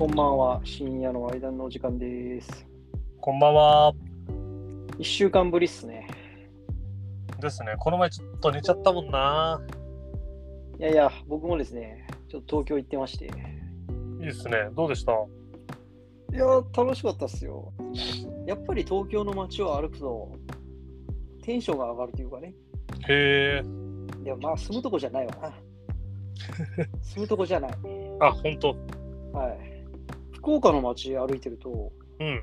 こんばんは。深夜の間のお時間です。こんばんは。一週間ぶりっすね。ですね。この前ちょっと寝ちゃったもんな。いやいや、僕もですね、ちょっと東京行ってまして。いいですね。どうでした？いや、楽しかったっすよ。やっぱり東京の街を歩くと、テンションが上がるというかね。へえ。いや、まあ、住むとこじゃないわな。住むとこじゃない。あ、ほんと。はい。福岡の街歩いてると、うん。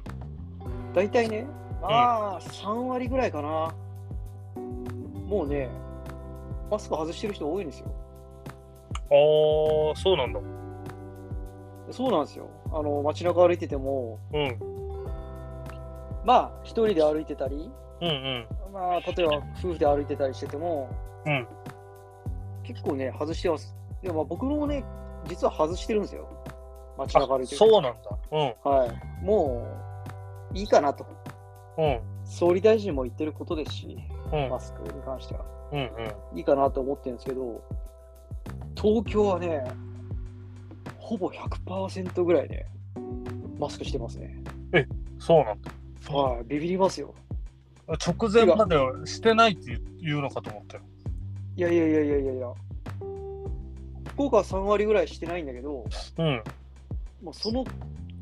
大体ね、まあ、3割ぐらいかな。もうね、マスク外してる人多いんですよ。ああ、そうなんだ。そうなんですよ。あの、街中歩いてても、うん。まあ、一人で歩いてたり、うんうん。まあ、例えば夫婦で歩いてたりしてても、うん。結構ね、外してます。でも、まあ、僕もね、実は外してるんですよ。街あ中歩いてる。そうなんだ。うん。はい。もう、いいかなと。うん。総理大臣も言ってることですし、うん。マスクに関しては。うんうん。いいかなと思ってるんですけど、東京はね、ほぼ100%ぐらいで、マスクしてますね。そうなんだ。はい、ビビりますよ。直前まではしてないって言うのかと思ったよ。いやいやいやいやいやいや。福岡は3割ぐらいしてないんだけど、うん。もうその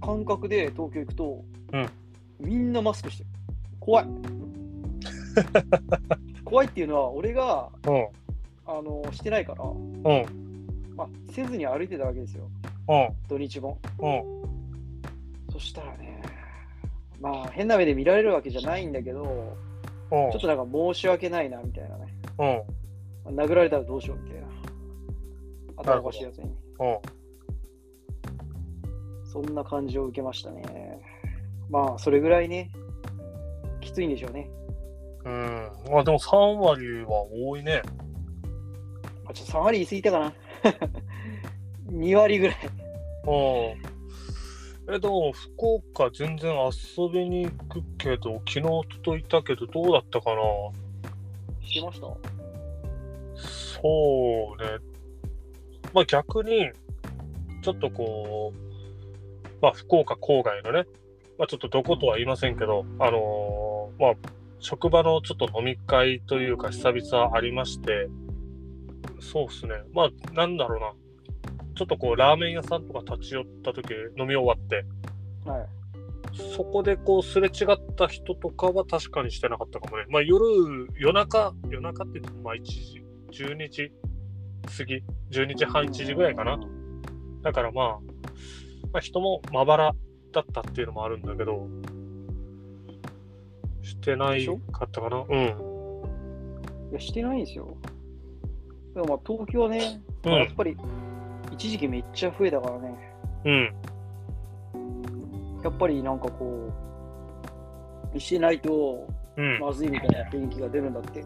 感覚で東京行くと、うんみんなマスクしてる。怖い。怖いっていうのは、俺がうん。あのしてないから、うん。まあ、せずに歩いてたわけですよ、うん。土日も。うん。そしたらね、まあ、変な目で見られるわけじゃないんだけど、うん。ちょっとなんか申し訳ないなみたいなね。うん。殴られたらどうしようみたいな。頭おかしいやつに。うん。そんな感じを受けましたね。まあ、それぐらいね、きついんでしょうね。うん。まあでも3割は多いね。まあ、ちょっと3割言い過ぎたかな。2割ぐらい。うん。え、でも、福岡全然遊びに行くけど、昨日、おとといたけど、どうだったかな？してました？そうね。まあ逆に、ちょっとこう、まあ福岡郊外のね、まあちょっとどことは言いませんけど、あのーまあ職場のちょっと飲み会というか久々ありまして、そうですね。まあなんだろうな。ちょっとこうラーメン屋さんとか立ち寄った時飲み終わって、はい。そこでこうすれ違った人とかは確かにしてなかったかもね。まあ夜、夜中、夜中って言ってもまあ1時、12時過ぎ、12時半、1時ぐらいかな。だからまあ、まあ人もまばらだったっていうのもあるんだけど、してないかったかな？うん。いや、してないんですよ。でもまあ、東京はね、うんまあやっぱり、一時期めっちゃ増えたからね、うん。やっぱりなんかこう、してないとうん。まずいみたいな雰囲気が出るんだって。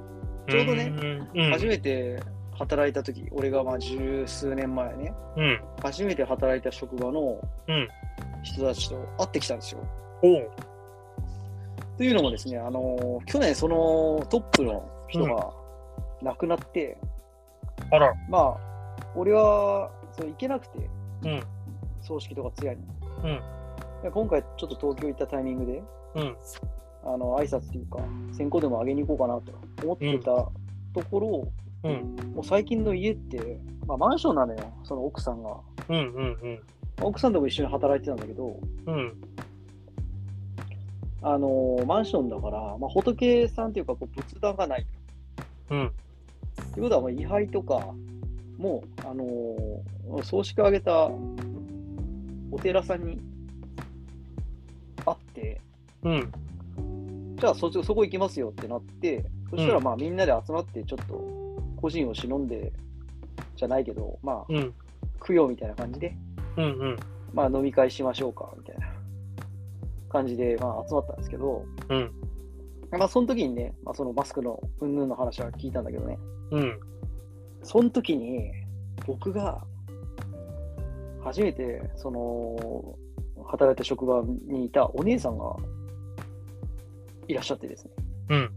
ちょうどねうん、うん。初めて働いた時俺がまあ十数年前ね、うん。初めて働いた職場のうん。人たちと会ってきたんですよ。というのもですね、あのー去年そのトップの人が亡くなって、あら。まあ、俺はその行けなくて、うん。葬式とか通夜に。うん。で今回ちょっと東京行ったタイミングで、うん。あの挨拶というか、先行でもあげに行こうかなと思ってたところ、うん。もう最近の家って、まあ、マンションなのよ、その奥さんが。うん。うん。奥さんとも一緒に働いてたんだけど、うん。あのーマンションだから、まあ、仏さんというかこう仏壇がない。うん。ということは、まあ、位牌とかも、あのー葬式を挙げたお寺さんにあって、うん。じゃあそそこ行きますよってなって、そしたらまあみんなで集まってちょっと個人を忍んでじゃないけど、まあうん。供養みたいな感じで、うん。うん。まあ飲み会しましょうかみたいな感じでまあ集まったんですけど、うん。まあその時にね、まあ、そのマスクのうんぬんの話は聞いたんだけどね、うん。その時に僕が初めてその働いた職場にいたお姉さんがいらっしゃってですね。うん。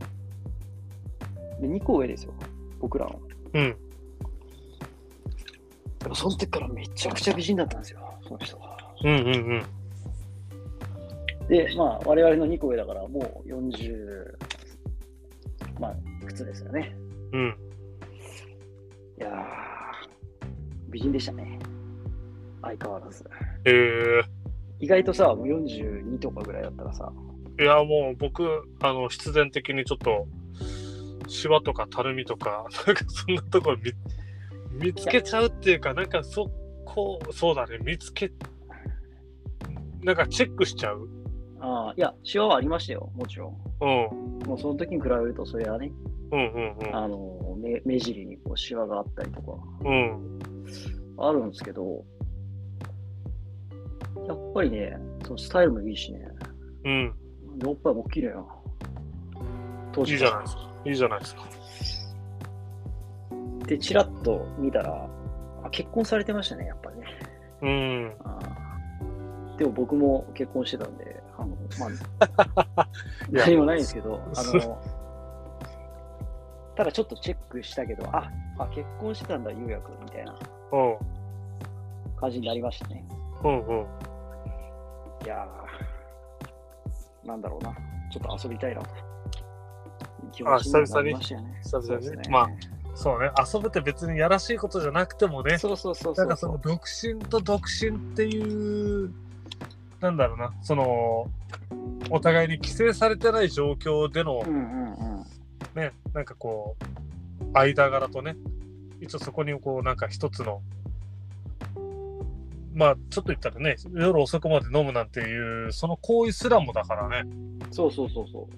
で、2個上ですよ、僕らの。うん。でもその時からめちゃくちゃ美人だったんですよ、その人が。うんうんうん。で、まあ、我々の2個上だから、もう40、まあ、靴ですよね。うん。いやー、美人でしたね。相変わらず。え意外とさ、もう42とかぐらいだったらさ、ー、いや、もう僕、あの、必然的にちょっと、シワとかたるみとか、なんかそんなところ見見つけちゃうっていうか、なんかそこ、そうだね、見つけ、なんかチェックしちゃう。ああ、いや、シワはありましたよ、もちろん。うん。もうその時に比べると、それはね、うんうんうん。あの目目尻にこうシワがあったりとかうん。あるんですけど、やっぱりね、そのスタイルもいいしね、うん。おっぱいも綺麗な。当いいじゃないですか。いいじゃないですか。で、チラッと見たら、あ結婚されてましたね、やっぱりね。うん。でも僕も結婚してたんで、あの、まあ、何もないんですけど、あの、ただちょっとチェックしたけど、あ、あ結婚してたんだ、ゆうやくんみたいなうん。感じになりましたね。うんうん。いやー、なんだろうな、ちょっと遊びたいなと。気あ持ちに。な久々にりましたよね。久々に。まあそうね、遊ぶって別にやらしいことじゃなくてもね、そうそうそう。なんかその独身と独身っていう、なんだろうな、その、お互いに規制されてない状況でのうんうんうん。ね、なんかこう、間柄とね、一応そこにこう、なんか一つの、まあ、ちょっと言ったらね、夜遅くまで飲むなんていう、その行為すらもだからね、そうそうそうそ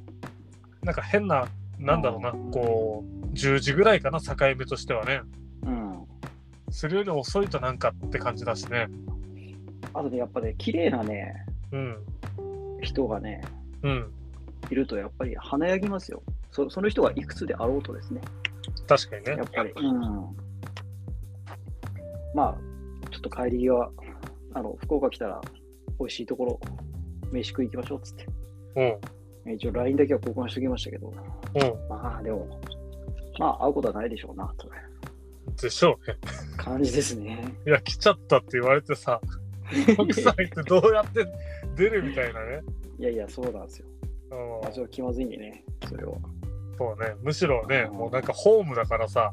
う。なんか変な、なんだろうな、こう、10時ぐらいかな、境目としてはね、うん。するより遅いとなんかって感じだしね。あとね、やっぱね、綺麗なね、うん、人がね、うん、いるとやっぱり華やぎますよ。そその人がいくつであろうとですね、確かにねや。っぱり。うん。まあ、ちょっと帰り際、あの、福岡来たら、美味しいところ、飯食い行きましょうっつって。うん、一応 LINE だけは交換しておきましたけど、うん、まあでも、まあ会うことはないでしょうな、とでしょうね。感じですね。いや、来ちゃったって言われてさ、奥さんってどうやって出るみたいなね。いやいや、そうなんですよ。うんまあ、ちょっと気まずいんでね、それは。そうね、むしろね、うんもうなんかホームだからさ、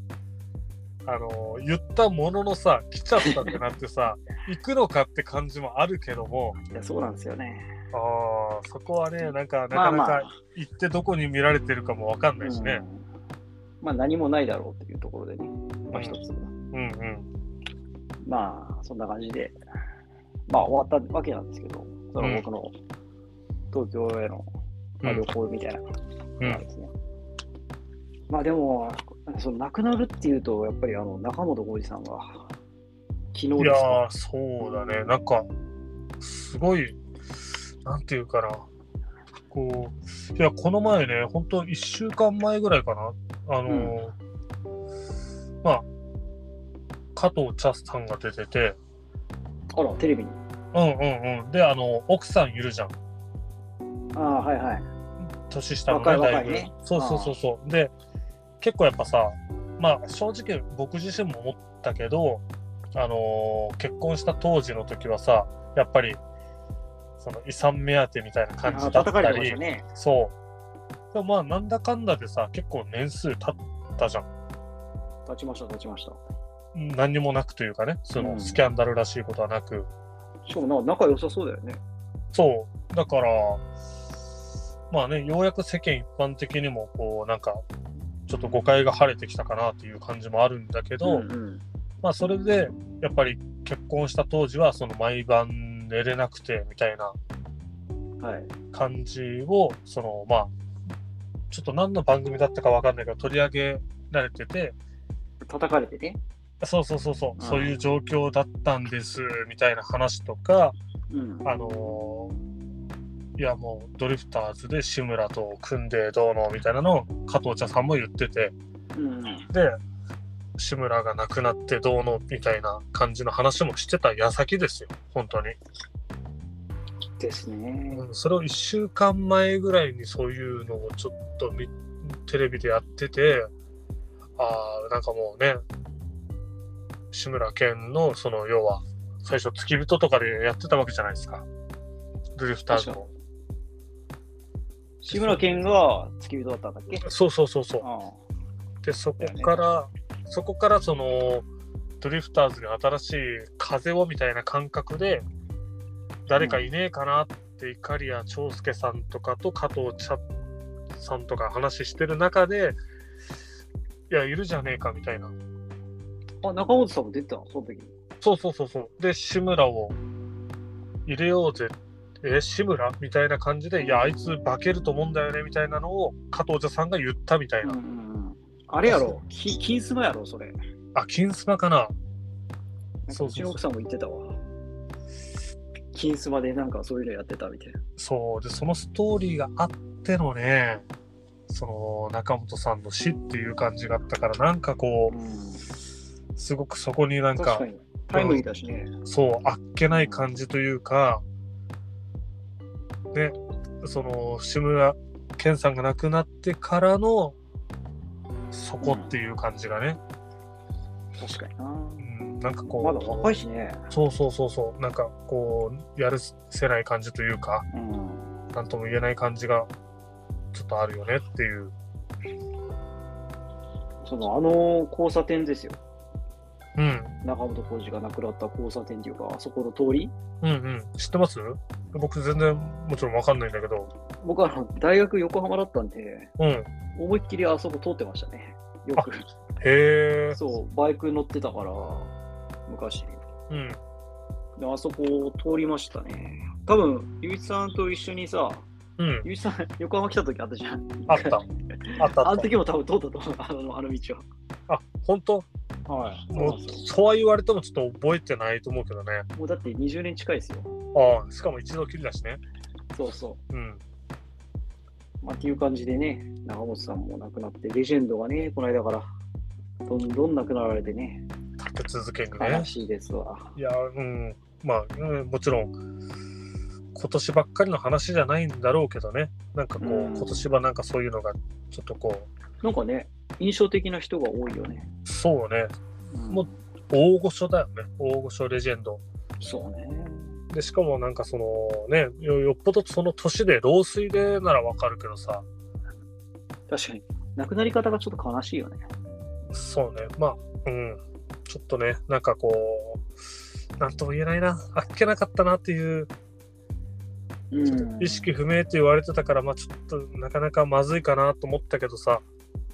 あの言ったもののさ、来ちゃったってなってさ、行くのかって感じもあるけども、いや、そうなんですよね。あーそこはね、なんかなかなか行ってどこに見られてるかもわかんないしね。うん。まあ何もないだろうっていうところでね、まあ一つ、うんうん。まあそんな感じで、まあ終わったわけなんですけど、その僕の東京への、まあ、うん。旅行みたいなうんのがですね。まあでも、その亡くなるっていうと、やっぱりあの中本浩二さんが昨日いですか？やー、そうだね。なんか、すごい、なんていうかな。こう、いや、この前ね、本当1週間前ぐらいかな。あのーまあ、加藤茶さんが出てて、あら、テレビに。うんうんうん。で、あの、奥さんいるじゃん。ああ、はいはい。年下のね、だいぶそうそうそうそう。で、結構やっぱさ、まあ正直僕自身も思ったけど、あのー結婚した当時の時はさ、やっぱり、その遺産目当てみたいな感じだったり、たね。そう。でもまあなんだかんだでさ、結構年数経ったじゃん。立ちました、立ちました。何にもなくというかね、そうのんスキャンダルらしいことはなく。しかもなんか仲良さそうだよね。そう。だから、まあね、ようやく世間一般的にも、こう、なんか、ちょっと誤解が晴れてきたかなっていう感じもあるんだけど、んんまあそれで、やっぱり結婚した当時は、その毎晩寝れなくてみたいなはい。感じを、その、まあ、ちょっと何の番組だったかわかんないけど、取り上げられてて、叩かれてね？そうそうそうそう、んそういう状況だったんです、みたいな話とか、うん。あのーいやもうドリフターズで志村と組んでどうのみたいなのを加藤茶さんも言ってて、うん。で、志村が亡くなってどうのみたいな感じの話もしてた矢先ですよ、本当に。ですね。うんそれを1週間前ぐらいにそういうのをちょっと見テレビでやってて、ああ、なんかもうね、志村けんのその要は最初付き人とかでやってたわけじゃないですか。ドリフターズの。志村けんが付き人だったんだっけ？そうそうそうそう。あで、そこから、そこからその、ドリフターズが新しい風をみたいな感覚で、誰かいねえかなって、いかりや長介さんとかと加藤茶さんとか話してる中で、いや、いるじゃねえかみたいな。あ。あ、中本さんも出てたの？その時に。そうそうそうそう。で、志村を入れようぜ。え、志村？みたいな感じで、いや、あいつ化けると思うんだよねみたいなのを加藤茶さんが言ったみたいな。うん。あれやろ？き金スマやろ？それ。あ、金スマかなそうそうそううちの奥さんも言ってたわ。金スマでなんかそういうのやってたみたいな。そう。で、そのストーリーがあってのね、その中本さんの死っていう感じがあったから、なんかこう、すごくそこになんか確か、に。タイムリーだしね。そう、あっけない感じというか、ね、その、志村けんさんが亡くなってからの、そこっていう感じがね、確かにな。うん、なんかこう、まだ若いしね。そうそうそうそう、なんかこう、やるせない感じというか、うん。なんとも言えない感じが、ちょっとあるよねっていう。その、あの交差点ですよ。うん、中本浩二が亡くなった交差点っていうか、あそこの通り？うん、うん。知ってます？僕全然もちろんわかんないんだけど、僕は大学横浜だったんで、うん。思いっきりあそこ通ってましたね。よく。へえ。そう、バイク乗ってたから、昔。うん。であそこを通りましたね。多分、ゆういちさんと一緒にさ、うん。ゆういちさん、横浜来た時あったじゃん。あった。あったあ の時も多分通ったと思う、あのあの道あ、本当？は。はい。もうそうは言われてもちょっと覚えてないと思うけどね。もうだって20年近いですよ。ああ、しかも一度きりだしね。そうそうん。う。まあ、っていう感じでね、長本さんも亡くなって、レジェンドがね、この間から、どんどん亡くなられてね、立て続けにね悲。しいですわ。いや、うん。まあ、うん、もちろん、今年ばっかりの話じゃないんだろうけどね。なんかこう、うん今年はなんかそういうのが、ちょっとこなんかね、印象的な人が多いよね。う、そうね、うんもう大御所だよね。大御所レジェンド。そうね。で、しかもなんかそのね、よよっぽどその年で老衰でならわかるけどさ、確かに。亡くなり方がちょっと悲しいよね。そうね、まあ、うん、ちょっとね、なんかこう、なんとも言えないな、あっけなかったなっていう、意識不明って言われてたから、まあちょっとなかなかまずいかなと思ったけどさ、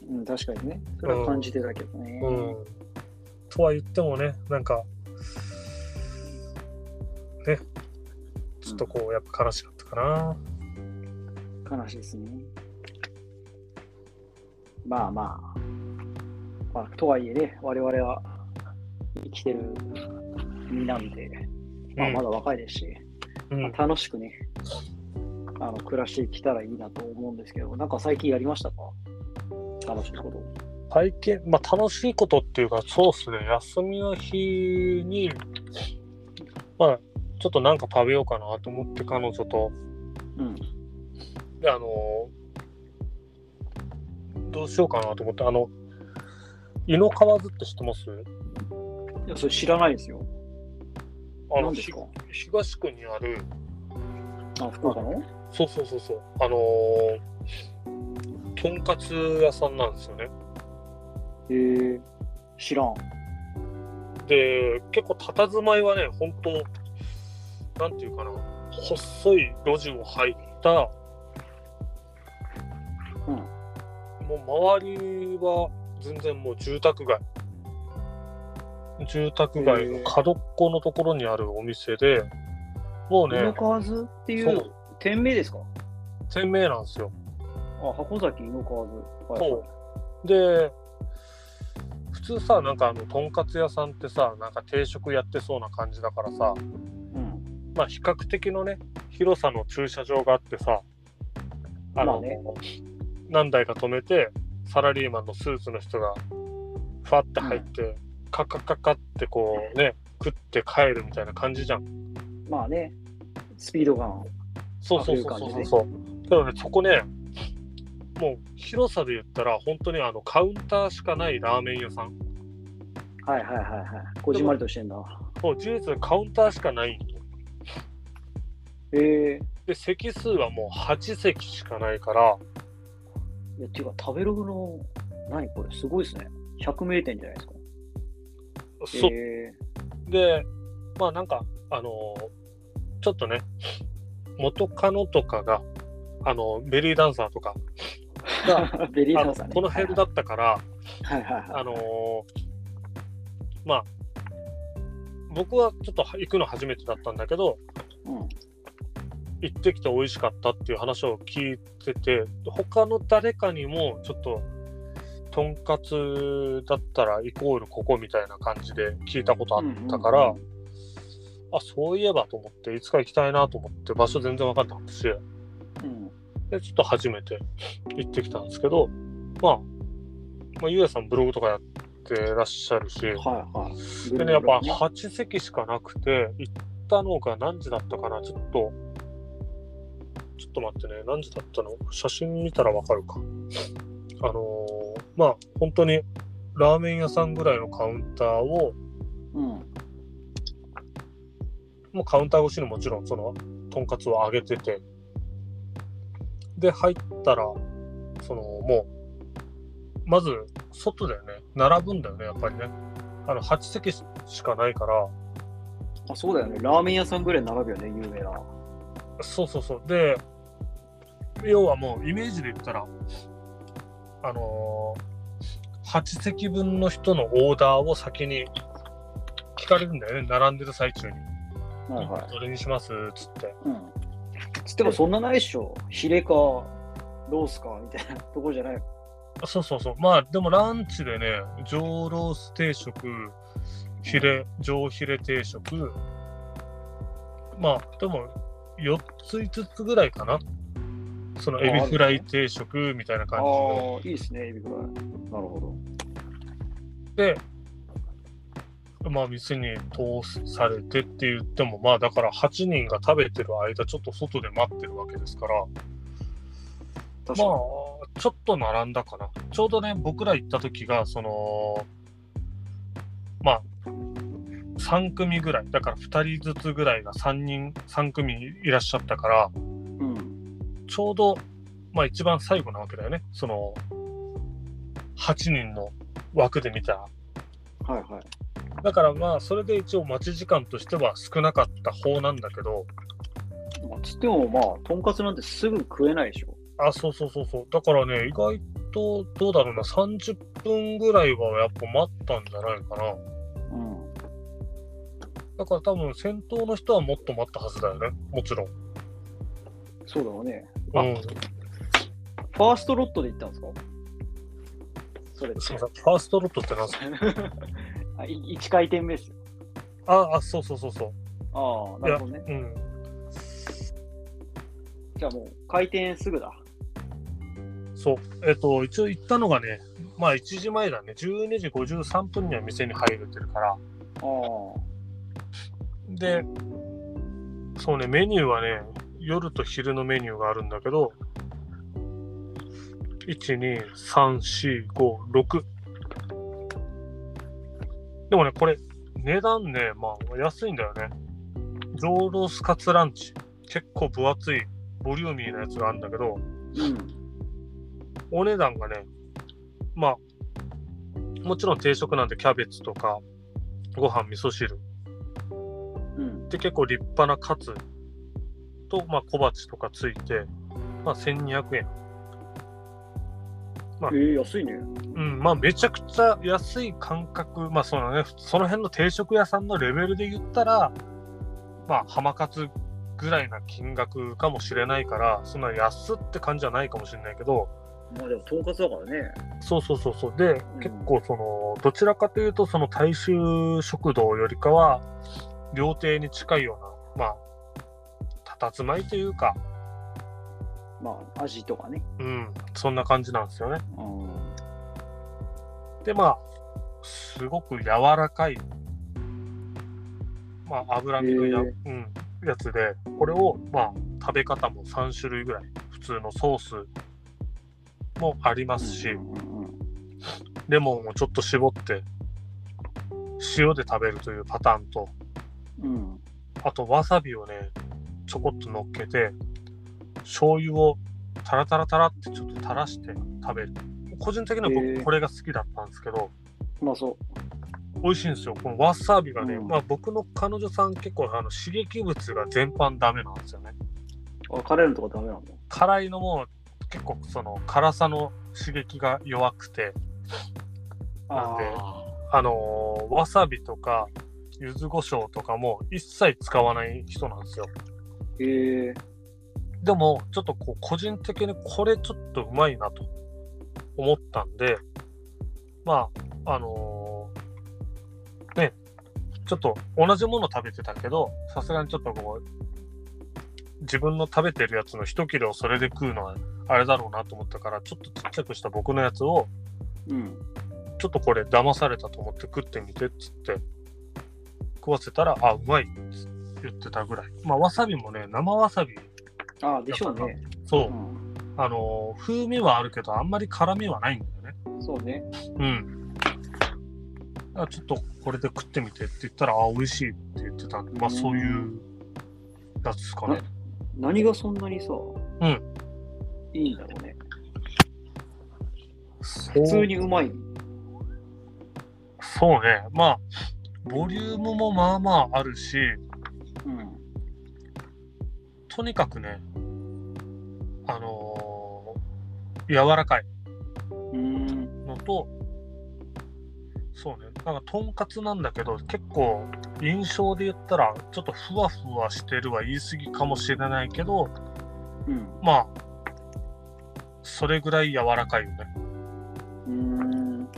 うん、確かにね。それは感じてたけどね。うん。とは言ってもね、なんか、ね、ちょっとこう、やっぱ悲しかったかな。悲しいですね。まあまあ。まあ、とはいえね、我々は生きてる身なんで、まあ、うんまだ若いですし、うんまあ楽しくね、あの暮らしてきたらいいなと思うんですけど、なんか最近やりましたか？楽しいこと。最近、まあ、楽しいことっていうか、そうっすね、休みの日に、まあ、ちょっとなんか食べようかなと思って、彼女と、うん。で、あのどうしようかなと思って、あの、井の川津って知ってます？いや、それ知らないですよ。あの、東区にある、あ、福岡の？そうそうそうそう、あのーとんかつ屋さんなんですよね。へえ知らん。で、結構佇まいはね、本当なんていうかな、細い路地を入った、うん。もう周りは全然もう住宅街。住宅街の角っこのところにあるお店で、もう井のね、川津っていそうう店名ですか？店名なんですよ。あ、箱崎井の川津。はいそう。で、普通さ、なんかあの、とんかつ屋さんってさ、なんか定食やってそうな感じだからさ、うん。まあ比較的のね、広さの駐車場があってさ、あの、まあね何台か止めて、サラリーマンのスーツの人が、ファって入って、カッカッカッカってこうね、食って帰るみたいな感じじゃん。まあね、スピードガン。そうそうそうそうそうそう。けどね、そこね、もう広さで言ったら、本当にあのカウンターしかないラーメン屋さん。はいはいはいはい。こじんまりとしてんだ。もう事実カウンターしかないんよええで、席数はもう8席しかないから、いや、ていうか、食べログの、何これ、すごいですね。100名店じゃないですか。そう。えで、まあなんか、あのーちょっとね、元カノとかが、あのベリーダンサーとかが、ー、ベリーあのダンサーね。この辺だったから、はいはいはい。あのーまあ、僕はちょっと行くの初めてだったんだけど、うん。行ってきて美味しかったっていう話を聞いてて、他の誰かにもちょっと、とんかつだったらイコールここみたいな感じで聞いたことあったから、うんあ、そういえばと思って、いつか行きたいなと思って、場所全然分かんなかったし、うん。で、ちょっと初めて行ってきたんですけど、まあ、まあ、ゆうやさんブログとかやってらっしゃるし、はいはい。でね、やっぱね8席しかなくて、行ったのが何時だったかな、ちょっと、ちょっと待ってね、何時だったの？写真見たらわかるか。あのーまあ、本当にラーメン屋さんぐらいのカウンターを、うん。もうカウンター越しにもちろんその、とんかつを揚げてて、で、入ったら、その、もう、まず、外だよね。並ぶんだよね、やっぱりね。あの、8席しかないから、あ、そうだよね。ラーメン屋さんぐらい並ぶよね、有名な。そうそうそう。で、要はもうイメージで言ったら、あのー、8席分の人のオーダーを先に聞かれるんだよね、並んでる最中に。はいはい。どれにします？つって。うん。つってもそんなないっしょ。ヒレか、ロースか、みたいなとこじゃない。そうそうそう。まあ、でもランチでね、上ロース定食、ヒレ、上ヒレ定食、まあ、でも、4つ5つぐらいかな。そのエビフライ定食みたいなあ感じの。あ、いいですね、エビフライ。なるほど。で、まあ、店に通されてって言っても、まあ、だから8人が食べてる間、ちょっと外で待ってるわけですから。まあ、ちょっと並んだかな。ちょうどね、僕ら行った時が、その、まあ、3組ぐらい、だから2人ずつぐらいが3人、3組いらっしゃったから、うん。ちょうど、まあ一番最後なわけだよね。その、8人の枠で見たら。はいはい。だからまあ、それで一応待ち時間としては少なかった方なんだけど、まあ、つってもまあ、とんかつなんてすぐ食えないでしょ。あ、そうそうそうそう。だからね、意外と、どうだろうな、30分ぐらいはやっぱ待ったんじゃないかな。うん。だから多分先頭の人はもっと待ったはずだよね。もちろん。そうだろうね。あうん。ファーストロットで行ったんですか？それすみません。ファーストロットって何すか？あい1回転目ですよ。あ、あ、そうそうそうそああ、なるほどね。う。うん。じゃあもう回転すぐだ。そう。えっと、一応行ったのがね、まあ1時前だね。12時53分には店に入れてるから。ああ。で、そうね、メニューはね、夜と昼のメニューがあるんだけど、1、2、3、4、5、6。でもね、これ、値段ね、まあ安いんだよね。上ロースカツランチ。結構分厚い、ボリューミーなやつがあるんだけど、うん。お値段がね、まあ、もちろん定食なんでキャベツとか、ご飯、味噌汁。うん。で、結構立派なカツと、まあ、小鉢とかついて、まあ、1200円。まあえー、安いね。うん、まあ、めちゃくちゃ安い感覚、まあ、そのね、その辺の定食屋さんのレベルで言ったら、まあ、浜カツぐらいな金額かもしれないから、そんな安って感じじゃないかもしれないけど、まあでも、とんかつだからね。そうそうそうそう。で、うん結構その、どちらかというと、その大衆食堂よりかは、料亭に近いような、まあ、佇まいというか、まあ、味とかね。うん、そんな感じなんですよね。うん。で、まあ、すごく柔らかい、まあ、脂身のや,、へうん、やつで、これを、まあ、食べ方も3種類ぐらい、普通のソースもありますし、レモンをちょっと絞って塩で食べるというパターンと、うん。あとわさびをね、ちょこっと乗っけて、醤油をタラタラタラってちょっと垂らして食べる。個人的には僕これが好きだったんですけど、まあそ美味しいんですよ。このわさびがね、うんまあ僕の彼女さん結構あの刺激物が全般ダメなんですよね。う。あ、辛いのとかダメなの辛いのも結構その辛さの刺激が弱くて、なんでああのーわさびとか柚子胡椒とかも一切使わない人なんですよ。ーへえでも、ちょっとこう、個人的にこれちょっとうまいなと思ったんで、まあ、あのーね、ちょっと同じもの食べてたけど、さすがにちょっとこう、自分の食べてるやつの一切れをそれで食うのはあれだろうなと思ったから、ちょっとちっちゃくした僕のやつを、うん。ちょっとこれ騙されたと思って食ってみてっつって、食わせたら、あ、うまいって言ってたぐらい。まあ、わさびもね、生わさび、ああ、でしょうね。そうう、ん。あのー風味はあるけど、あんまり辛みはないんだよね。そうね。うん。だからちょっとこれで食ってみてって言ったら、あ、美味しいって言ってたんで、まあそういうやつですかね。何がそんなにさ、うん。いいんだろうね。普普通にうまい。そうね。まあ、ボリュームもまあまああるし、うん。とにかくね、あのー柔らかい。のと、そうね、なんかとんかつなんだけど、結構印象で言ったら、ちょっとふわふわしてるは言い過ぎかもしれないけど、うん。まあ、それぐらい柔らかいよね。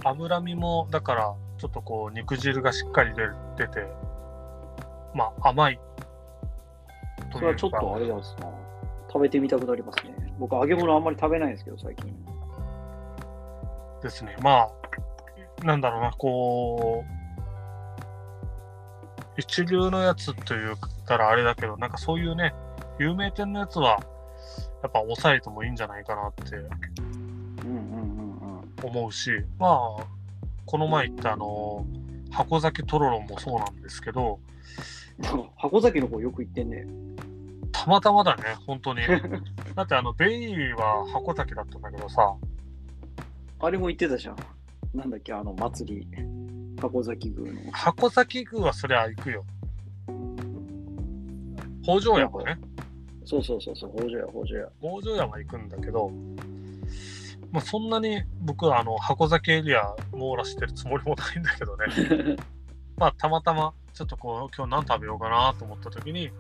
脂身も、だから、ちょっとこう、肉汁がしっかり出て、まあ、甘い。それはちょっとあれだすな。食べてみたくなりますね。僕、揚げ物あんまり食べないんですけど、最近。ですね。まあ、なんだろうな、こう、一流のやつと言ったらあれだけど、なんかそういうね、有名店のやつは、やっぱ抑えてもいいんじゃないかなってうんうんうんうん。思うし、まあ、この前言ったあの、箱崎とろろもそうなんですけど、箱崎の方よく行ってんね。たまたまだね、本当に。だってあの、ベイは箱崎だったんだけどさ、あれも行ってたじゃん。なんだっけ、あの祭り。箱崎宮の。箱崎宮はそりゃ行くよ。北条屋もね、そうそうそうそう、北条屋、北条屋。北条屋は行くんだけど、まあ、そんなに僕はあの箱崎エリア網羅してるつもりもないんだけどね。まあ、たまたま、ちょっとこう、今日何食べようかなと思った時に、うん。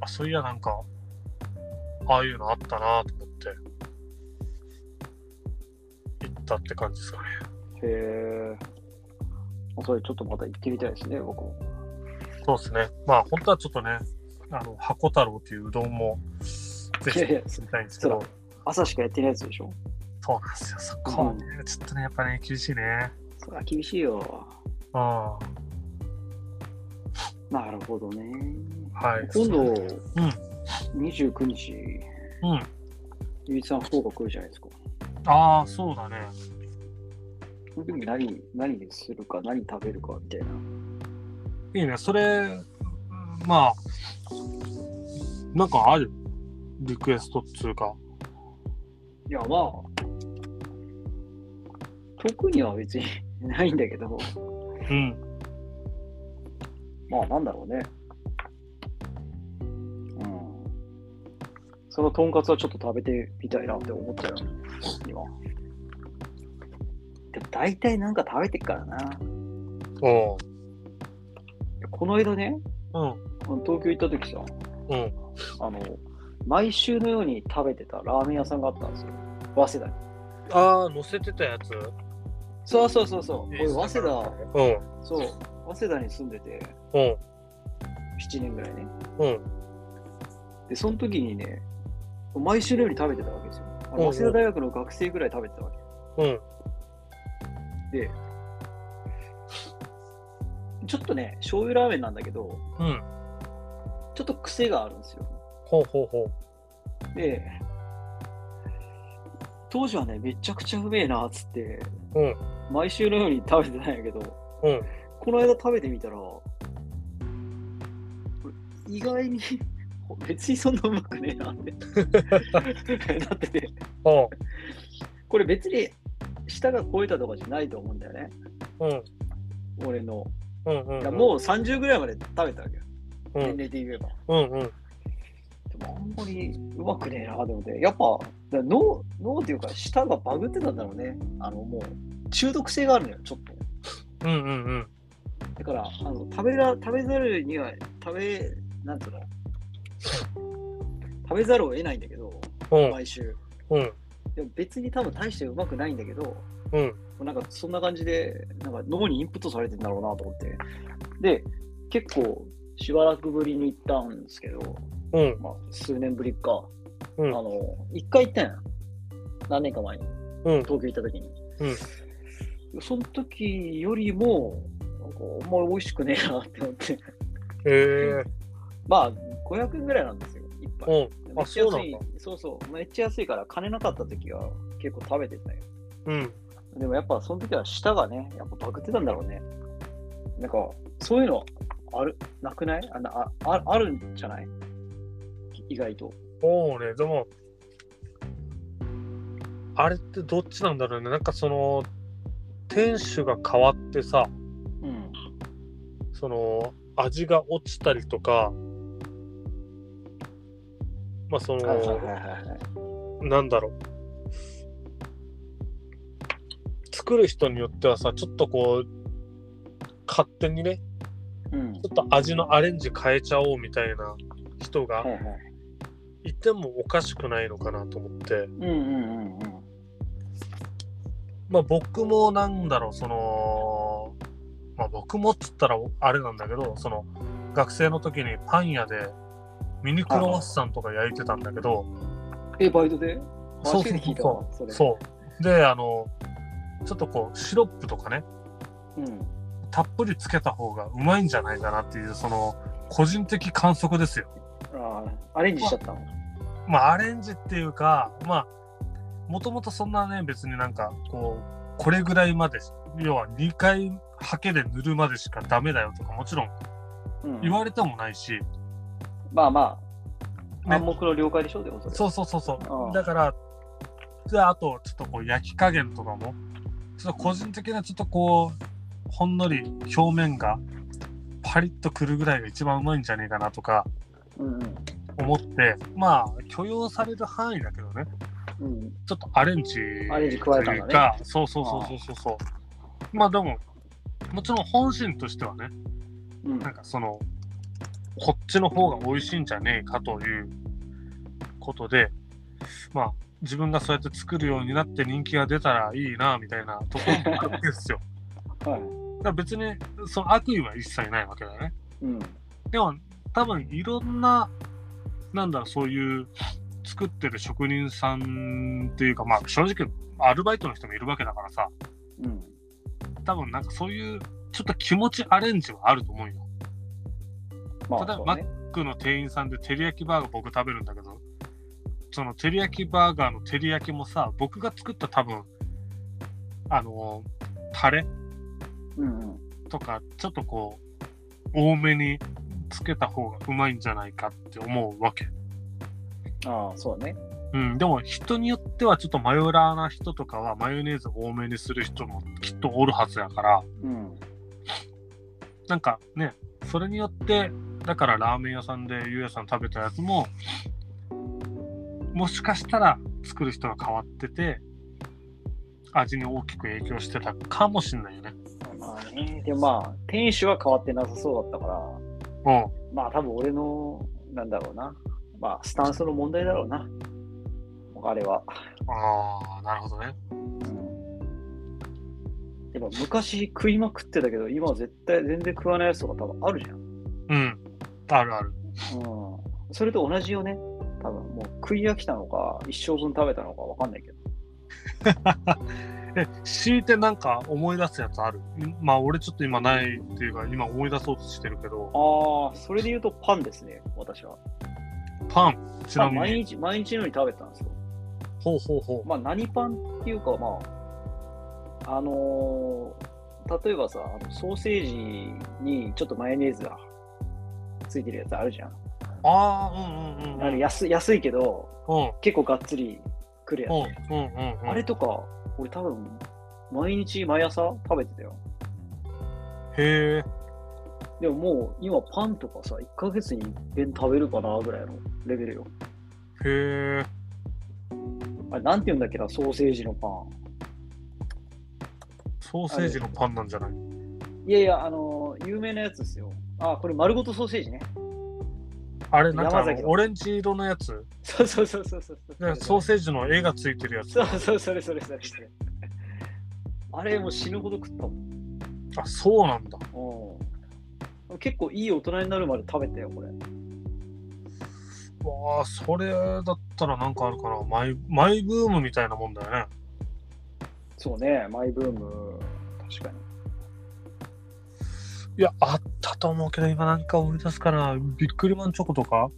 あ、そういやなんか、ああいうのあったなと思って、行ったって感じですかね。へえ。それちょっとまた行ってみたいですね、僕も。そうですね。まあ、本当はちょっとね、あの、箱太郎っていううどんも、ぜひいやいや住みたいんですけど、朝しかやってないやつでしょ？そうなんですよ。そこはね、ちょっとね、やっぱね、厳しいね。それは厳しいよ。うん。はなるほどね。い。今度、うん。29日、うん。ゆういちさん福岡来るじゃないですか。ああ、そうだね。その時に何、何するか、何食べるかみたいな。いいね。それ、まあ、なんかある？リクエストっつうか。いや、まあ、特には別にないんだけど、うん。まあ、なんだろうね。うん。そのとんかつはちょっと食べてみたいなって思っちゃう、今。でも大体なんか食べてっからな。おう。この間ね、うん。東京行った時さ、うん。あの、毎週のように食べてたラーメン屋さんがあったんですよ。早稲田に。ああ、乗せてたやつそうそうそうそう。俺、早稲田、うん。そう、早稲田に住んでて、うん。7年ぐらいね。うん。で、その時にね、毎週のように食べてたわけですよ。早稲田大学の学生ぐらい食べてたわうん。け。で、ちょっとね、醤油ラーメンなんだけど、うん。ちょっと癖があるんですよ。ほうほうほで、当時はね、めちゃくちゃうめえなっつって、う。うん。毎週のように食べてたんやけど、うん。この間食べてみたら、意外に 別にそんなうまくねえなって。だってね、うん。これ別に舌が超えたとかじゃないと思うんだよね。うん。俺の。うん。うん。いやもう30ぐらいまで食べたわけよ。うん。年齢で言えば。うん。うん。あんまりうまくねえなと思って。やっぱだ脳、脳っていうか舌がバグってたんだろうね。あのもう中毒性があるのよ、ちょっと。うん。うん。うん。だから、あの食べら食べざるには、食べ、なんつうの？食べざるを得ないんだけど、うん。毎週。うん。でも別に多分大してうまくないんだけど、うん。なんかそんな感じで、なんか脳にインプットされてんだろうなと思って。で、結構しばらくぶりに行ったんですけど、うん。まあ、数年ぶりか。うんあの、一回行ったんや。何年か前に、うん。東京行った時に。その時よりも、なんかあんまり美味しくねえなって思って。へえ。まあ、500円ぐらいなんですよ、一杯。うん。そうなんだ。そうそう、めっちゃ安いから、金なかった時は結構食べてたよ。うん。でもやっぱその時は舌がね、やっぱバグってたんだろうね。なんか、そういうのある、なくない？あああるんじゃない？意外と。そうね、でも、あれってどっちなんだろうね。なんかその、店主が変わってさ、うん。その、味が落ちたりとか、まあその、はいはいはいはいはい。なんだろう。作る人によってはさ、ちょっとこう、勝手にね、うん。ちょっと味のアレンジ変えちゃおうみたいな人がはいはい。いてもおかしくないのかなと思って。うんうんうんうん。まあ僕もなんだろう、その、まあ僕もっつったらあれなんだけど、その学生の時にパン屋でミニクロワッサンとか焼いてたんだけど、え、バイトで？そう初めて聞いたわそれ。そう。で、あの、ちょっとこう、シロップとかね、うん。たっぷりつけた方がうまいんじゃないかなっていう、その、個人的観測ですよ。ああ、アレンジしちゃったの？まあ、アレンジっていうか、まあ、もともとそんなね、別になんか、こう、これぐらいまで、要は2回ハケで塗るまでしかダメだよとか、もちろんうん、言われてもないし、まあまあ、ね。暗黙の了解でしょ、でもそうそうそうそああ。う。だから、で、あと、ちょっとこう、焼き加減とかも、ちょっと個人的な、ちょっとこう、ほんのり表面がパリッとくるぐらいが一番うまいんじゃねえかなとかうん思って、まあ、許容される範囲だけどね、うん。うん。ちょっとアレンジアレンジ加えたんだねそうそうそうそうそうそう。まあでも、もちろん本心としてはね、うんなんかその、こっちの方が美味しいんじゃねえかということで、まあ、自分がそうやって作るようになって人気が出たらいいな、みたいなところなんですよ。はい。だから別に、その悪意は一切ないわけだね。うん。でも、多分いろんな、なんだろう、そういう作ってる職人さんっていうか、まあ正直、アルバイトの人もいるわけだからさ、うん。多分なんかそういう、ちょっと気持ちアレンジはあると思うよ。まあ、ただそうね。マックの店員さんで照り焼きバーガー僕食べるんだけど、その照り焼きバーガーの照り焼きもさ、僕が作った多分、あのータレうんうん。とか、ちょっとこう、多めにつけた方がうまいんじゃないかって思うわけ。ああ、そうね。うん、でも人によってはちょっとマヨラーな人とかはマヨネーズ多めにする人もきっとおるはずやから、うん。なんかね、それによって、だからラーメン屋さんでゆうやさん食べたやつも、もしかしたら作る人が変わってて、味に大きく影響してたかもしんないよね。まあね。でもまあ、店主は変わってなさそうだったから、うん。まあ多分俺の、なんだろうな。まあ、スタンスの問題だろうな。あれは。ああ、なるほどね。でも昔食いまくってたけど、今は絶対全然食わないやつとか多分あるじゃん。うん。あるある。うん。それと同じよね。多分もう食い飽きたのか、一生分食べたのかわかんないけど。え、強いてなんか思い出すやつあるんまあ俺ちょっと今ないっていうか、今思い出そうとしてるけど、ああ、それで言うとパンですね、私は。パン、ちなみに。まあ毎日、毎日のように食べてたんですよ。ほうほうほう。まあ何パンっていうか、まあ、あのー例えばさ、あのソーセージにちょっとマヨネーズがついてるやつあるじゃん。ああ、うんうんうん。あれ安安いけど、うん。結構がっつりくるやつ。うんうんうんうん。あれとか、俺多分、毎日毎朝食べてたよ。へえ。でももう今パンとかさ、1ヶ月に一遍食べるかなぐらいのレベルよ。へえ。あれ、なんて言うんだっけな、ソーセージのパン。ソーセージのパンなんじゃない？いやいや、あの有名なやつですよ。あ、これ丸ごとソーセージね。あれ、なんかオレンジ色のやつ？そうそうそうそうそうソーセージの絵がついてるやつそうそう、それそれそれそれ。あれもう死ぬほど食ったもん。あ、そうなんだ。うん結構いい大人になるまで食べたよ、これ。わあ、それだったらなんかあるかな。マイマイブームみたいなもんだよね。そうね、マイブーム、確かに。いや、あったと思うけど、今なんか思い出すかな。ビックリマンチョコとか？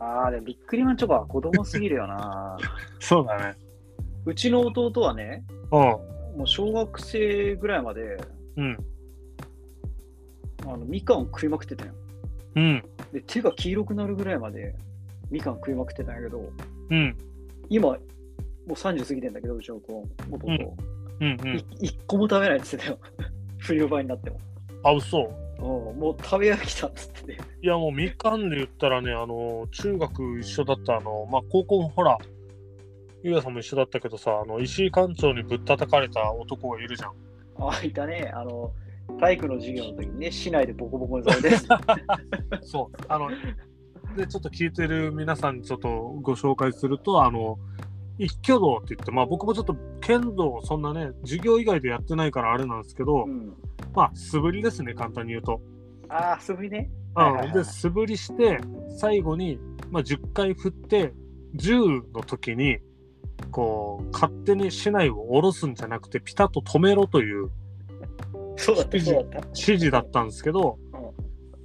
ああ、でもビックリマンチョコは子供すぎるよな。そうだね。うちの弟はね、うん。もう小学生ぐらいまで、うん。あのみかん食いまくってたよ。うん。で、手が黄色くなるぐらいまでみかん食いまくってたんやけど、うん。今、もう30過ぎてんだけど、うちの子、弟。うんうん。うんい。一個も食べないって言ってたよ。冬場になっても。あ、嘘。うんもう食べ飽きたっつってて。いや、もうみかんで言ったらね、あの、中学一緒だった、あの、まあ、高校もほら、ゆうやさんも一緒だったけどさ、あの、石井館長にぶったたかれた男がいるじゃん。あ、いたね。あの、体育の授業の時にね、市内でボコボコにされて。そう。あの、で、ちょっと聞いてる皆さんにちょっとご紹介すると、あの、一挙道って言って、まあ僕もちょっと剣道そんなね、授業以外でやってないからあれなんですけど、うん、まあ素振りですね、簡単に言うと。ああ、素振りね。はいはいはいうん、で、素振りして、最後に、まあ、10回振って、10の時に、こう、勝手に竹刀を下ろすんじゃなくて、ピタッと止めろというそうだった、そうだった。指示だったんですけど、うん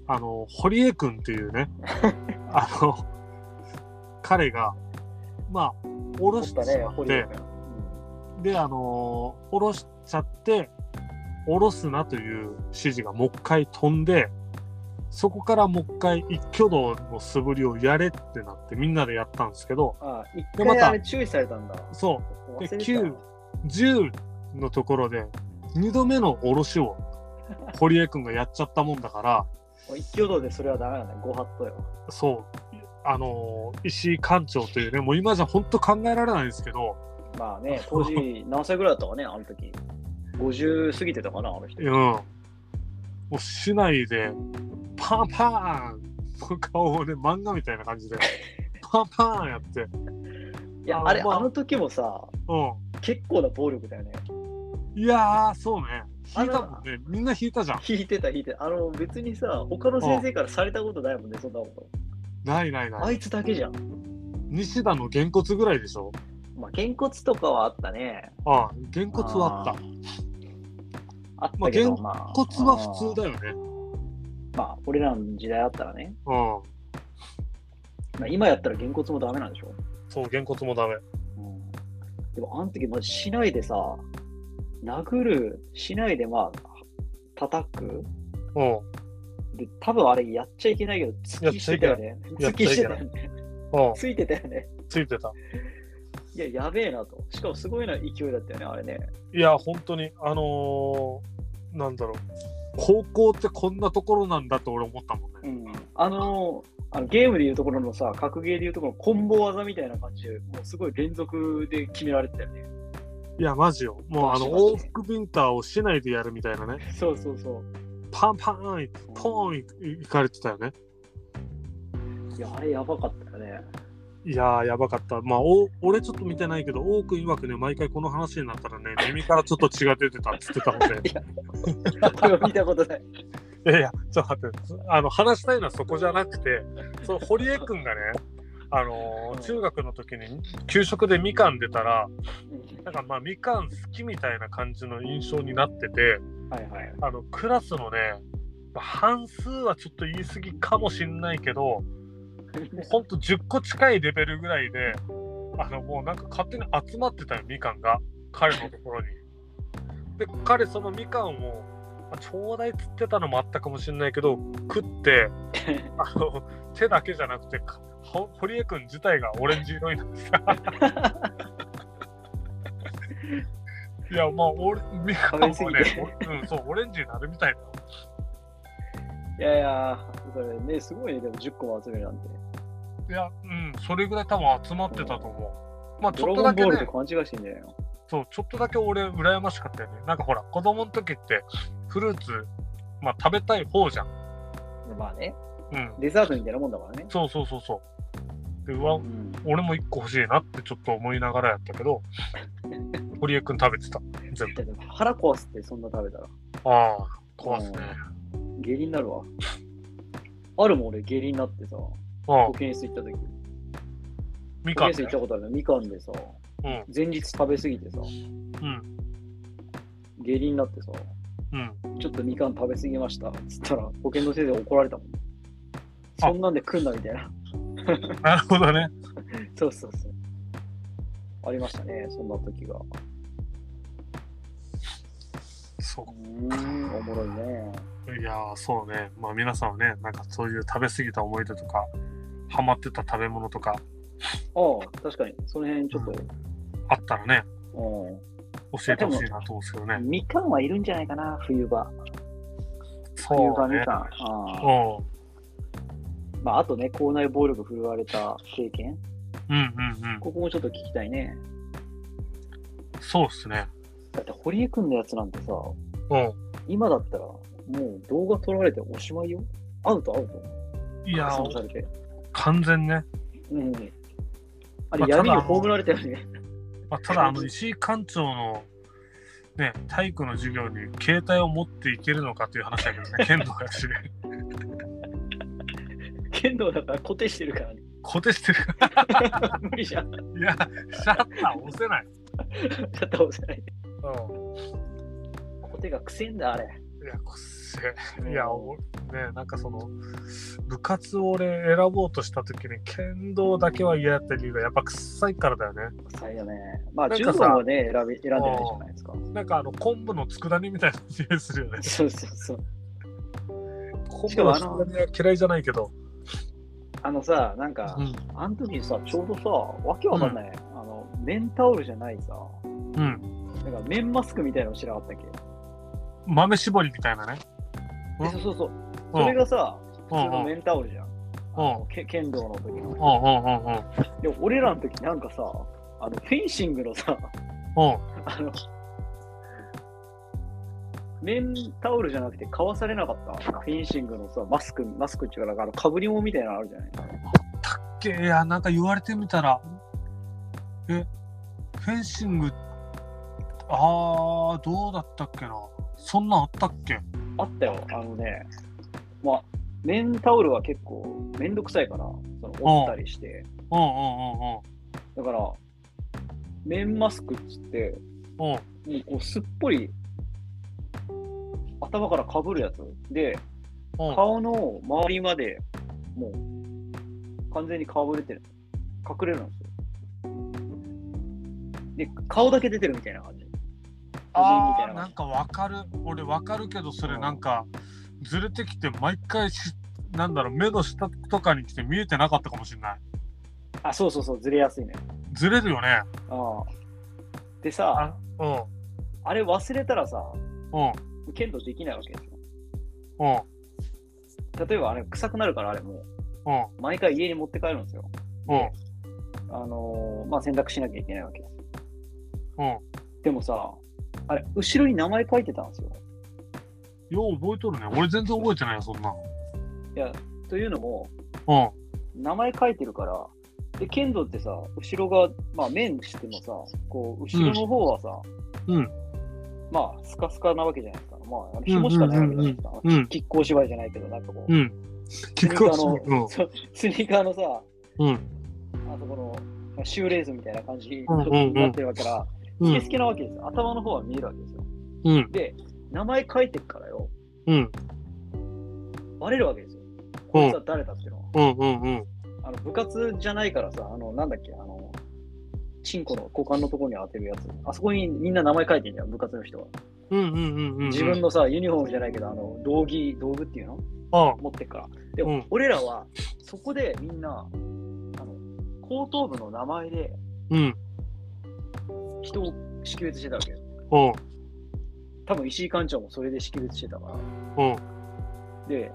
あの、堀江君っていうね、あの、彼が、まあ、下ろし取ってたねしま、って堀江、君。で、あのー下ろしちゃって、下ろすなという指示がもう一回飛んで、そこからもう一回一挙動の素振りをやれってなってみんなでやったんですけど、ああ、一でまた注意されたんだ。そう、で忘れてた9、10のところで、2度目の下ろしを堀江君がやっちゃったもんだから、一挙動でそれはダメだよ。ご法度よ。そう、あのー石井館長というね、もう今じゃ本当考えられないんですけど、まあね、当時何歳ぐらいだったかね、あの時。50過ぎてたかな、あの人。うん。もう市内で、パンパーンの顔をね、漫画みたいな感じで、パ ンパーンやって、いや、あれ、あまああの時もさ、う結構な暴力だよね。ん。いやー、そうね。引いたもんね。みんな引いたじゃん。引いてた、引いてた。あの、別にさ、他の先生からされたことないもんね、そんなこと。ないないない。あいつだけじゃん。西田のげんこつぐらいでしょまあ、げんこつとかはあったね。ああ、げんこつはあった。あったけど、まあ。げんこつは普通だよね。まあ、俺らの時代あったらね。うん。まあ、今やったらげんこつもダメなんでしょ？そう、げんこつもダメ。でも、あの時、まじしないでさ、殴る、しないで、まあ、叩く。うん。で、多分あれやっちゃいけないけど、突きしてたよね。突きしてたよね。うん。ついてたよね。ついてた。いや、やべえなと。しかもすごいな勢いだったよね、あれね。いや、本当に、あのー、なんだろう。高校ってこんなところなんだと俺思ったもんね。うん。あのあのゲームでいうところのさ、格ゲーでいうところのコンボ技みたいな感じで、もうすごい連続で決められてたよね。いや、マジよ。もうあの、往復ビンターをしないでやるみたいなね。そうそうそう。パンパンいポーンいいかれてたよね。いや、あれやばかったよね。いやー、やばかった。まあ、お俺ちょっと見てないけど、多く曰くね、毎回この話になったらね、耳からちょっと血が出てたっつってたので、見たことない。いやいや、ちょっと待って、あの、話したいのはそこじゃなくて、その堀江君がね、あのー中学の時に給食でみかん出たら、なんかまあみかん好きみたいな感じの印象になってて、はいはい。あのクラスのね、まあ半数はちょっと言い過ぎかもしんないけど、ほんと10個近いレベルぐらいで、あのもうなんか勝手に集まってたよ、みかんが、彼のところに。で、彼、そのみかんを、まあちょうだいっつってたのもあったかもしれないけど、食って、あの手だけじゃなくて、堀江君自体がオレンジ色になってた。いや、まあ、俺、みかんもねうん、そう、オレンジになるみたいだよ。いやいや、それね、すごいね、でも10個も集めるなんて。いや、うん、それぐらい多分集まってたと思う。まあ、ちょっとだけねそう、ちょっとだけ俺、羨ましかったよね。なんかほら、子供の時って、フルーツ、まあ、食べたい方じゃん。まあね、うん。デザートみたいなもんだからね。そうそうそうそう。で、うわう、ん、俺も一個欲しいなってちょっと思いながらやったけど、堀江くん食べてた。全部。腹壊すってそんな食べたら。ああ、壊すね。下痢になるわ。あるもん俺、下痢になってさ、保、健室行った時。保みかんね健室行ったことあるのみかんでさ、うん、前日食べ過ぎてさ、うん、下痢になってさ、うん。ちょっとみかん食べ過ぎました。つったら、保健の先生怒られたもん。そんなんで食んなみたいな。なるほどね。そうそうそう。ありましたね、そんな時が。うそーん、おもろいね。う。いやー、そうね。まあ皆さんはね、なんかそういう食べ過ぎた思い出とか、ハマってた食べ物とかああ、確かに、その辺ちょっと、あったらね、うん教えてほしいなと思うんですけどね。みかんはいるんじゃないかな、冬場。冬そうね場みかん。。ああうん。まあ、あとね、校内暴力振るわれた経験。うんうんうん。ここもちょっと聞きたいね。そうっすね。だって、堀江くんのやつなんてさ、うん。今だったら、もう動画撮られておしまいよ。アウトアウト。いやー、れて。完全ね。うん。あまあれ、闇に葬られたよね。まあ、ただ、あの、石井館長の、ね、体育の授業に携帯を持っていけるのかという話だけどね、剣道やし、剣道だから固定してるからね。固定してる。無理じゃん。いや、シャッター押せない。シャッター押せない。う固定がくせんだ、あれ。ん。いや、こっせいや、おね、なんかその、部活を俺選ぼうとしたときに、剣道だけは嫌やった理由が、やっぱ臭いからだよね。臭いよね。まあ、柔道はね、選び選んでないじゃないですか。なんかあの、昆布の佃煮みたいな匂いするよね。そうそうそう。昆布の佃煮は嫌いじゃないけど。あのさ、なんか、うん。あの時さ、ちょうどさ、わけわかんない、あの、綿タオルじゃないさ、うん。なんか綿マスクみたいなの知らなかったっけ、豆絞りみたいなね。うんえそうそうそう。うんそれがさ、うんうん普通の綿タオルじゃん。うん。うんけ剣道の時の。うんうんうんでも俺らの時なんかさ、あの、フェンシングのさ、うん。あの、綿タオルじゃなくて買わされなかった？フェンシングのさ、マスク、マスクっていうか、なんかあの、かぶり物みたいなのあるじゃない？たっけ？いや、なんか言われてみたら、え、フェンシング、あー、どうだったっけな？そんなんあったっけ？あったよ、あのね、まあ、綿タオルは結構めんどくさいから、その折ったりして、うんうんうんだから、綿マスクっつって、うん。うん。もうこうすっぽり頭からかぶるやつで、うん。顔の周りまでもう完全にかぶれてる。隠れるんですよ。で、顔だけ出てるみたいな感じ。みたいなんな感じ。かわかる。俺わかるけど、それなんか、ずれてきて、毎回し、なんだろう、目の下とかに来て見えてなかったかもしれない。あ、そうそうそう、ずれやすいね。ずれるよね。ああでさ、あ、うん。あれ忘れたらさ、うん。剣道できないわけですよ。うん。例えばあれ臭くなるからあれもううん。毎回家に持って帰るんですよ。うん。あのーまあ洗濯しなきゃいけないわけです。うん。でもさ、あれ、後ろに名前書いてたんですよ。よう覚えとるね。俺全然覚えてないよ、そんなん。いや、というのも、うん。名前書いてるから、で、剣道ってさ、後ろが、まあ面してもさ、こう、後ろの方はさ、うん。まあ、スカスカなわけじゃないですか。まあ、あの紐しかないわけじゃないですか。うんうんうんうんき亀甲芝居じゃないけど、なんかこう、うん。スキックオフニーカーの、スニーカーのさ、うん。あそこの、まあシューレースみたいな感じにうんうんうんなってるわけから、うんスケス。ケなわけですよ。頭の方は見えるわけですよ。うん。で、名前書いてるからよ、うん。バレるわけですよ。こいつは誰だっていうのは。うん。うん。うん。あの部活じゃないからさ、あの、なんだっけ、あの、チンコの股間のところに当てるやつ。あそこにみんな名前書いてんじゃん、部活の人は。うんうんうんうんうん。自分のさ、ユニフォームじゃないけど、あの、道着、道具っていうの？あ持ってっから。でも、うん俺らは、そこでみんな、あの、後頭部の名前でうん。人を識別してたわけよ。うん。多分石井館長もそれで識別してたから。うん。で、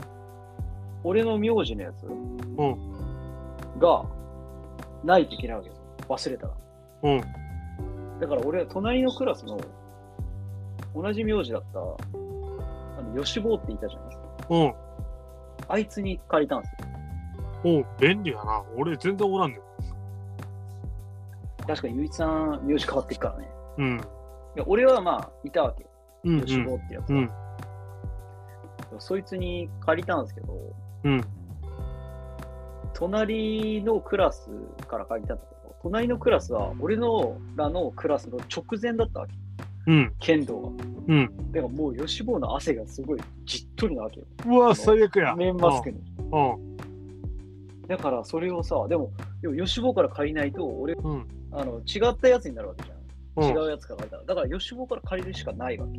俺の名字のやつうん。がないといけないわけですよ。忘れたら。うん。だから俺は隣のクラスの同じ名字だった、あの、吉坊っていたじゃないですか。うん。あいつに借りたんですよ。お便利やな。俺全然おらんねん。確かに、ゆういちさん、名字変わってっからね。うん。で俺はまあ、いたわけ。うん。吉坊ってやつが、うん。そいつに借りたんですけど、うん。隣のクラスから借りたんだけど、隣のクラスは俺のらのクラスの直前だったわけ。うん。剣道が。うん。だからもう吉坊の汗がすごいじっとりなわけよ。うわ、最悪や。面マスクに。うん。だからそれをさ、でも、でも吉坊から借りないと、俺、うん。あの違ったやつになるわけじゃん。うん。違うやつから借りたら。だから吉坊から借りるしかないわけ。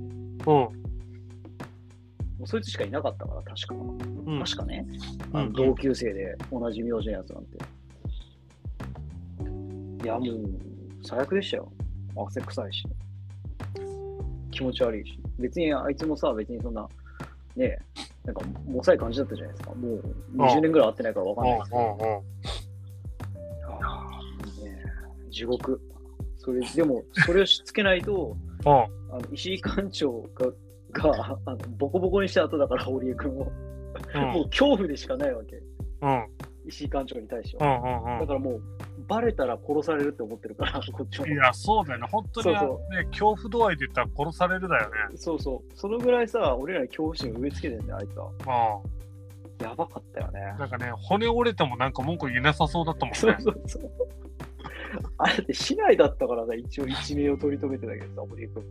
もうそいつしかいなかったから、確か。うん。確かね。うんあの同級生で同じ名字のやつなんて。いや、もう、最悪でしたよ。汗臭いし。気持ち悪いし。別にあいつもさ、別にそんな、ねえ、なんか、もさい感じだったじゃないですか。もう20年ぐらい会ってないからわかんないですけど。地獄。それ、でも、それをしつけないと、うん。あの石井館長が、があのボコボコにした後だから、堀江君を。うん。もう恐怖でしかないわけ。うん。石井館長に対してうは。ん。うん。だからもう、バレたら殺されるって思ってるから、こっちもい。や、そうだよね。本当にねそ、恐怖度合いで言ったら殺されるだよね。そうそう。そのぐらいさ、俺らに恐怖心を植え付けてんだよ、あいつは。うやばかったよねん。。なんかね、骨折れてもなんか文句言えなさそうだったもんそうね。そうそう。あれって市内だったからさ、一応一命を取り留めてたけどさ、堀江君。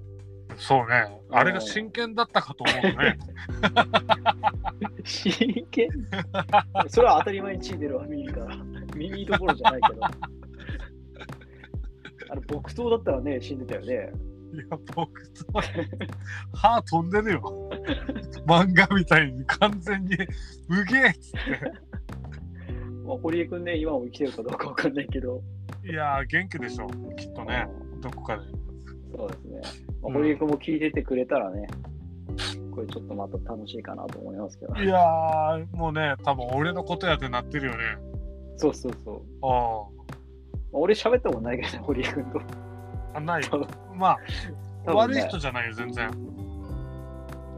そうね。あれが真剣だったかと思うね。真剣？それは当たり前に血出るわ、耳から。耳どころじゃないけど。あの木刀だったらね、死んでたよね。いや、僕と、歯飛んでるよ。漫画みたいに完全に、うげえっつっ まあ、堀江君ね、今も生きてるかどうかわかんないけど。て。いやー、元気でしょ。きっとね。どこかで。そうですね。まあ、うん堀江君も聞いててくれたらね、これちょっとまた楽しいかなと思いますけど。いやー、もうね、多分俺のことやってなってるよね。そうそうそう。あまあ俺喋ったことないけどね、堀江君と。あ。あない。まあ、悪い人じゃないよ、全然。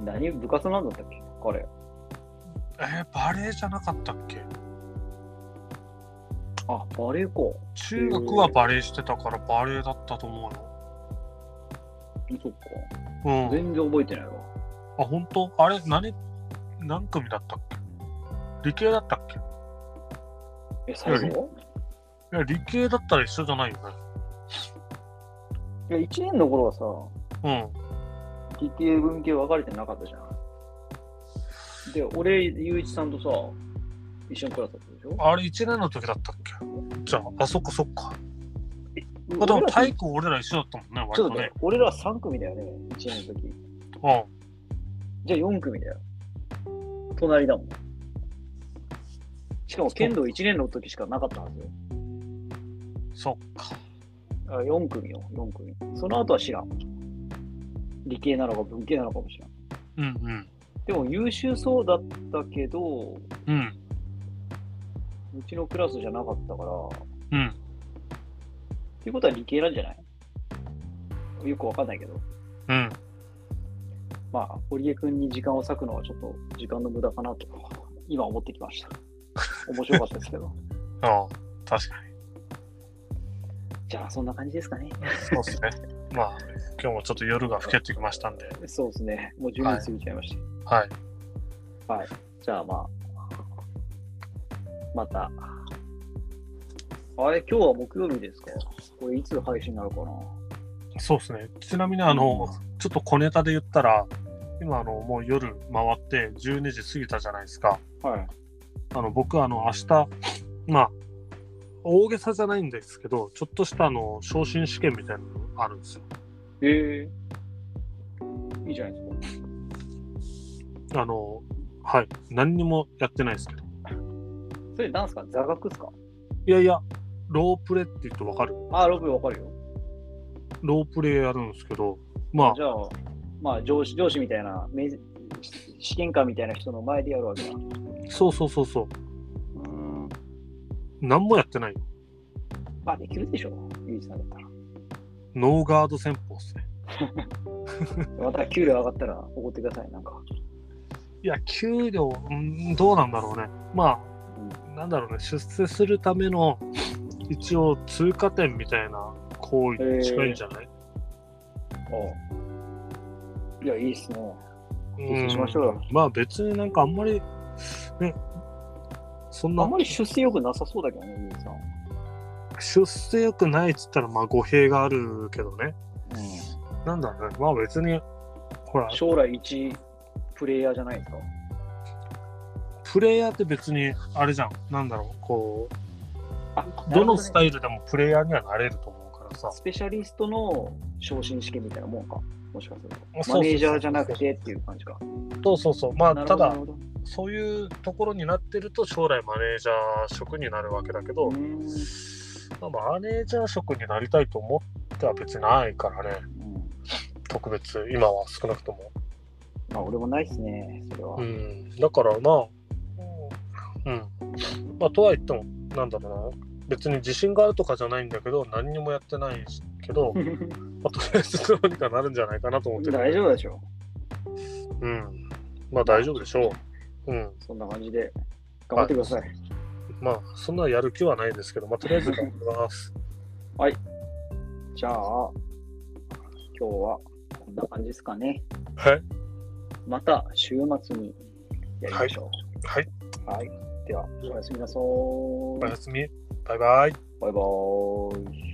何？部活なんだったっけ？彼。えー、バレエじゃなかったっけ？あ、バレエか。中学はバレエしてたからバレエだったと思うよ。そっか。うん。全然覚えてないわ。あ、本当？あれ、何、何組だったっけ？理系だったっけ？いえ、最後？や、理系だったら一緒じゃないよね。いや、1年の頃はさ、うん。理系文系分かれてなかったじゃん。で、俺、ゆういちさんとさ、一緒のクラスだったでしょ？あれ、1年の時だったっけ？じゃあ、あ、そっかそっか。あでも体育俺ら一緒だったもんね、割とね。、俺ら3組だよね、1年の時。うん。じゃあ4組だよ。隣だもん。しかも剣道1年の時しかなかったはずよ。そっか。あ4組よ、4組。その後は知らん。理系なのか文系なのかもしれん。うんうん。でも優秀そうだったけど、うん。うちのクラスじゃなかったから、うん。っていうことは理系なんじゃない？よくわかんないけど。うん。まあ、堀江君に時間を割くのはちょっと時間の無駄かなと、今思ってきました。面白かったですけど。ああ、確かに。じゃあ、そんな感じですかね。そうですね。まあ、今日もちょっと夜が更けてきましたんで。そうですね。もう10年過ぎちゃいましはい。た。はい。じゃあ、まあ、また。あれ、今日は木曜日ですか？これいつ配信になるかな？そうですね。ちなみに、あの、ちょっと小ネタで言ったら、今、あの、もう夜回って12時過ぎたじゃないですか。はい。あの、僕、あの、明日、まあ、大げさじゃないんですけど、ちょっとしたあの昇進試験みたいなのあるんですよ。ええいいじゃないですか。あの、はい。何にもやってないですけど。それなんすか？座学っすか？いやいや、ロープレって言ってわかるあ、ロブわかるよ。ロープレやるんですけど、まあじ、ゃあ、まあ上司、上司みたいな、め試験官みたいな人の前でやるわけだ。そうそうそうそう。うん。何もやってないよ。まあできるでしょ、ゆうじさんだったら。ノーガード戦法ですね。また給料上がったら怒ってください、なんか。いや、給料、うんどうなんだろうね。まあ、なんだろうね、出世するための、一応通過点みたいな行為に近いんじゃない、あいや、いいっすね。うんしましょうよまあ別になんかあんまり、ね、そんなあんまり出世良くなさそうだけどね、ゆうじさん。出世良くないっつったらまあ語弊があるけどね。うなんだろうね。まあ別に、ほらん、、将来一プレイヤーじゃないですか。プレイヤーって別にあれじゃん。なんだろう、こあう、どのスタイイルでもプレイヤーにはなれると思うからさ。スペシャリストの昇進試験みたいなもんか。もしかすると。マネージャーじゃなくてっていう感じか。そうそうそう。まあただそういうところになってると将来マネージャー職になるわけだけど、まあマネージャー職になりたいと思っては別にないからね。うん特別、今は少なくとも。まあ、俺もないっすね、それは。うん。だからまあ、うん。まあとは言っても、なんだろうな。別に自信があるとかじゃないんだけど、何にもやってないけど、まあ、とりあえずどうにかなるんじゃないかなと思ってる。大丈夫でしょ。うん。まあ大丈夫でしょう。うん。そんな感じで頑張ってください。まあ、そんなやる気はないですけど、まあとりあえず頑張ります。じゃあ、今日はこんな感じですかね。はい。また週末にやりましょはい。う。はい。では、おやすみなさーい。おやすみ。バイバイ。バイバーイ。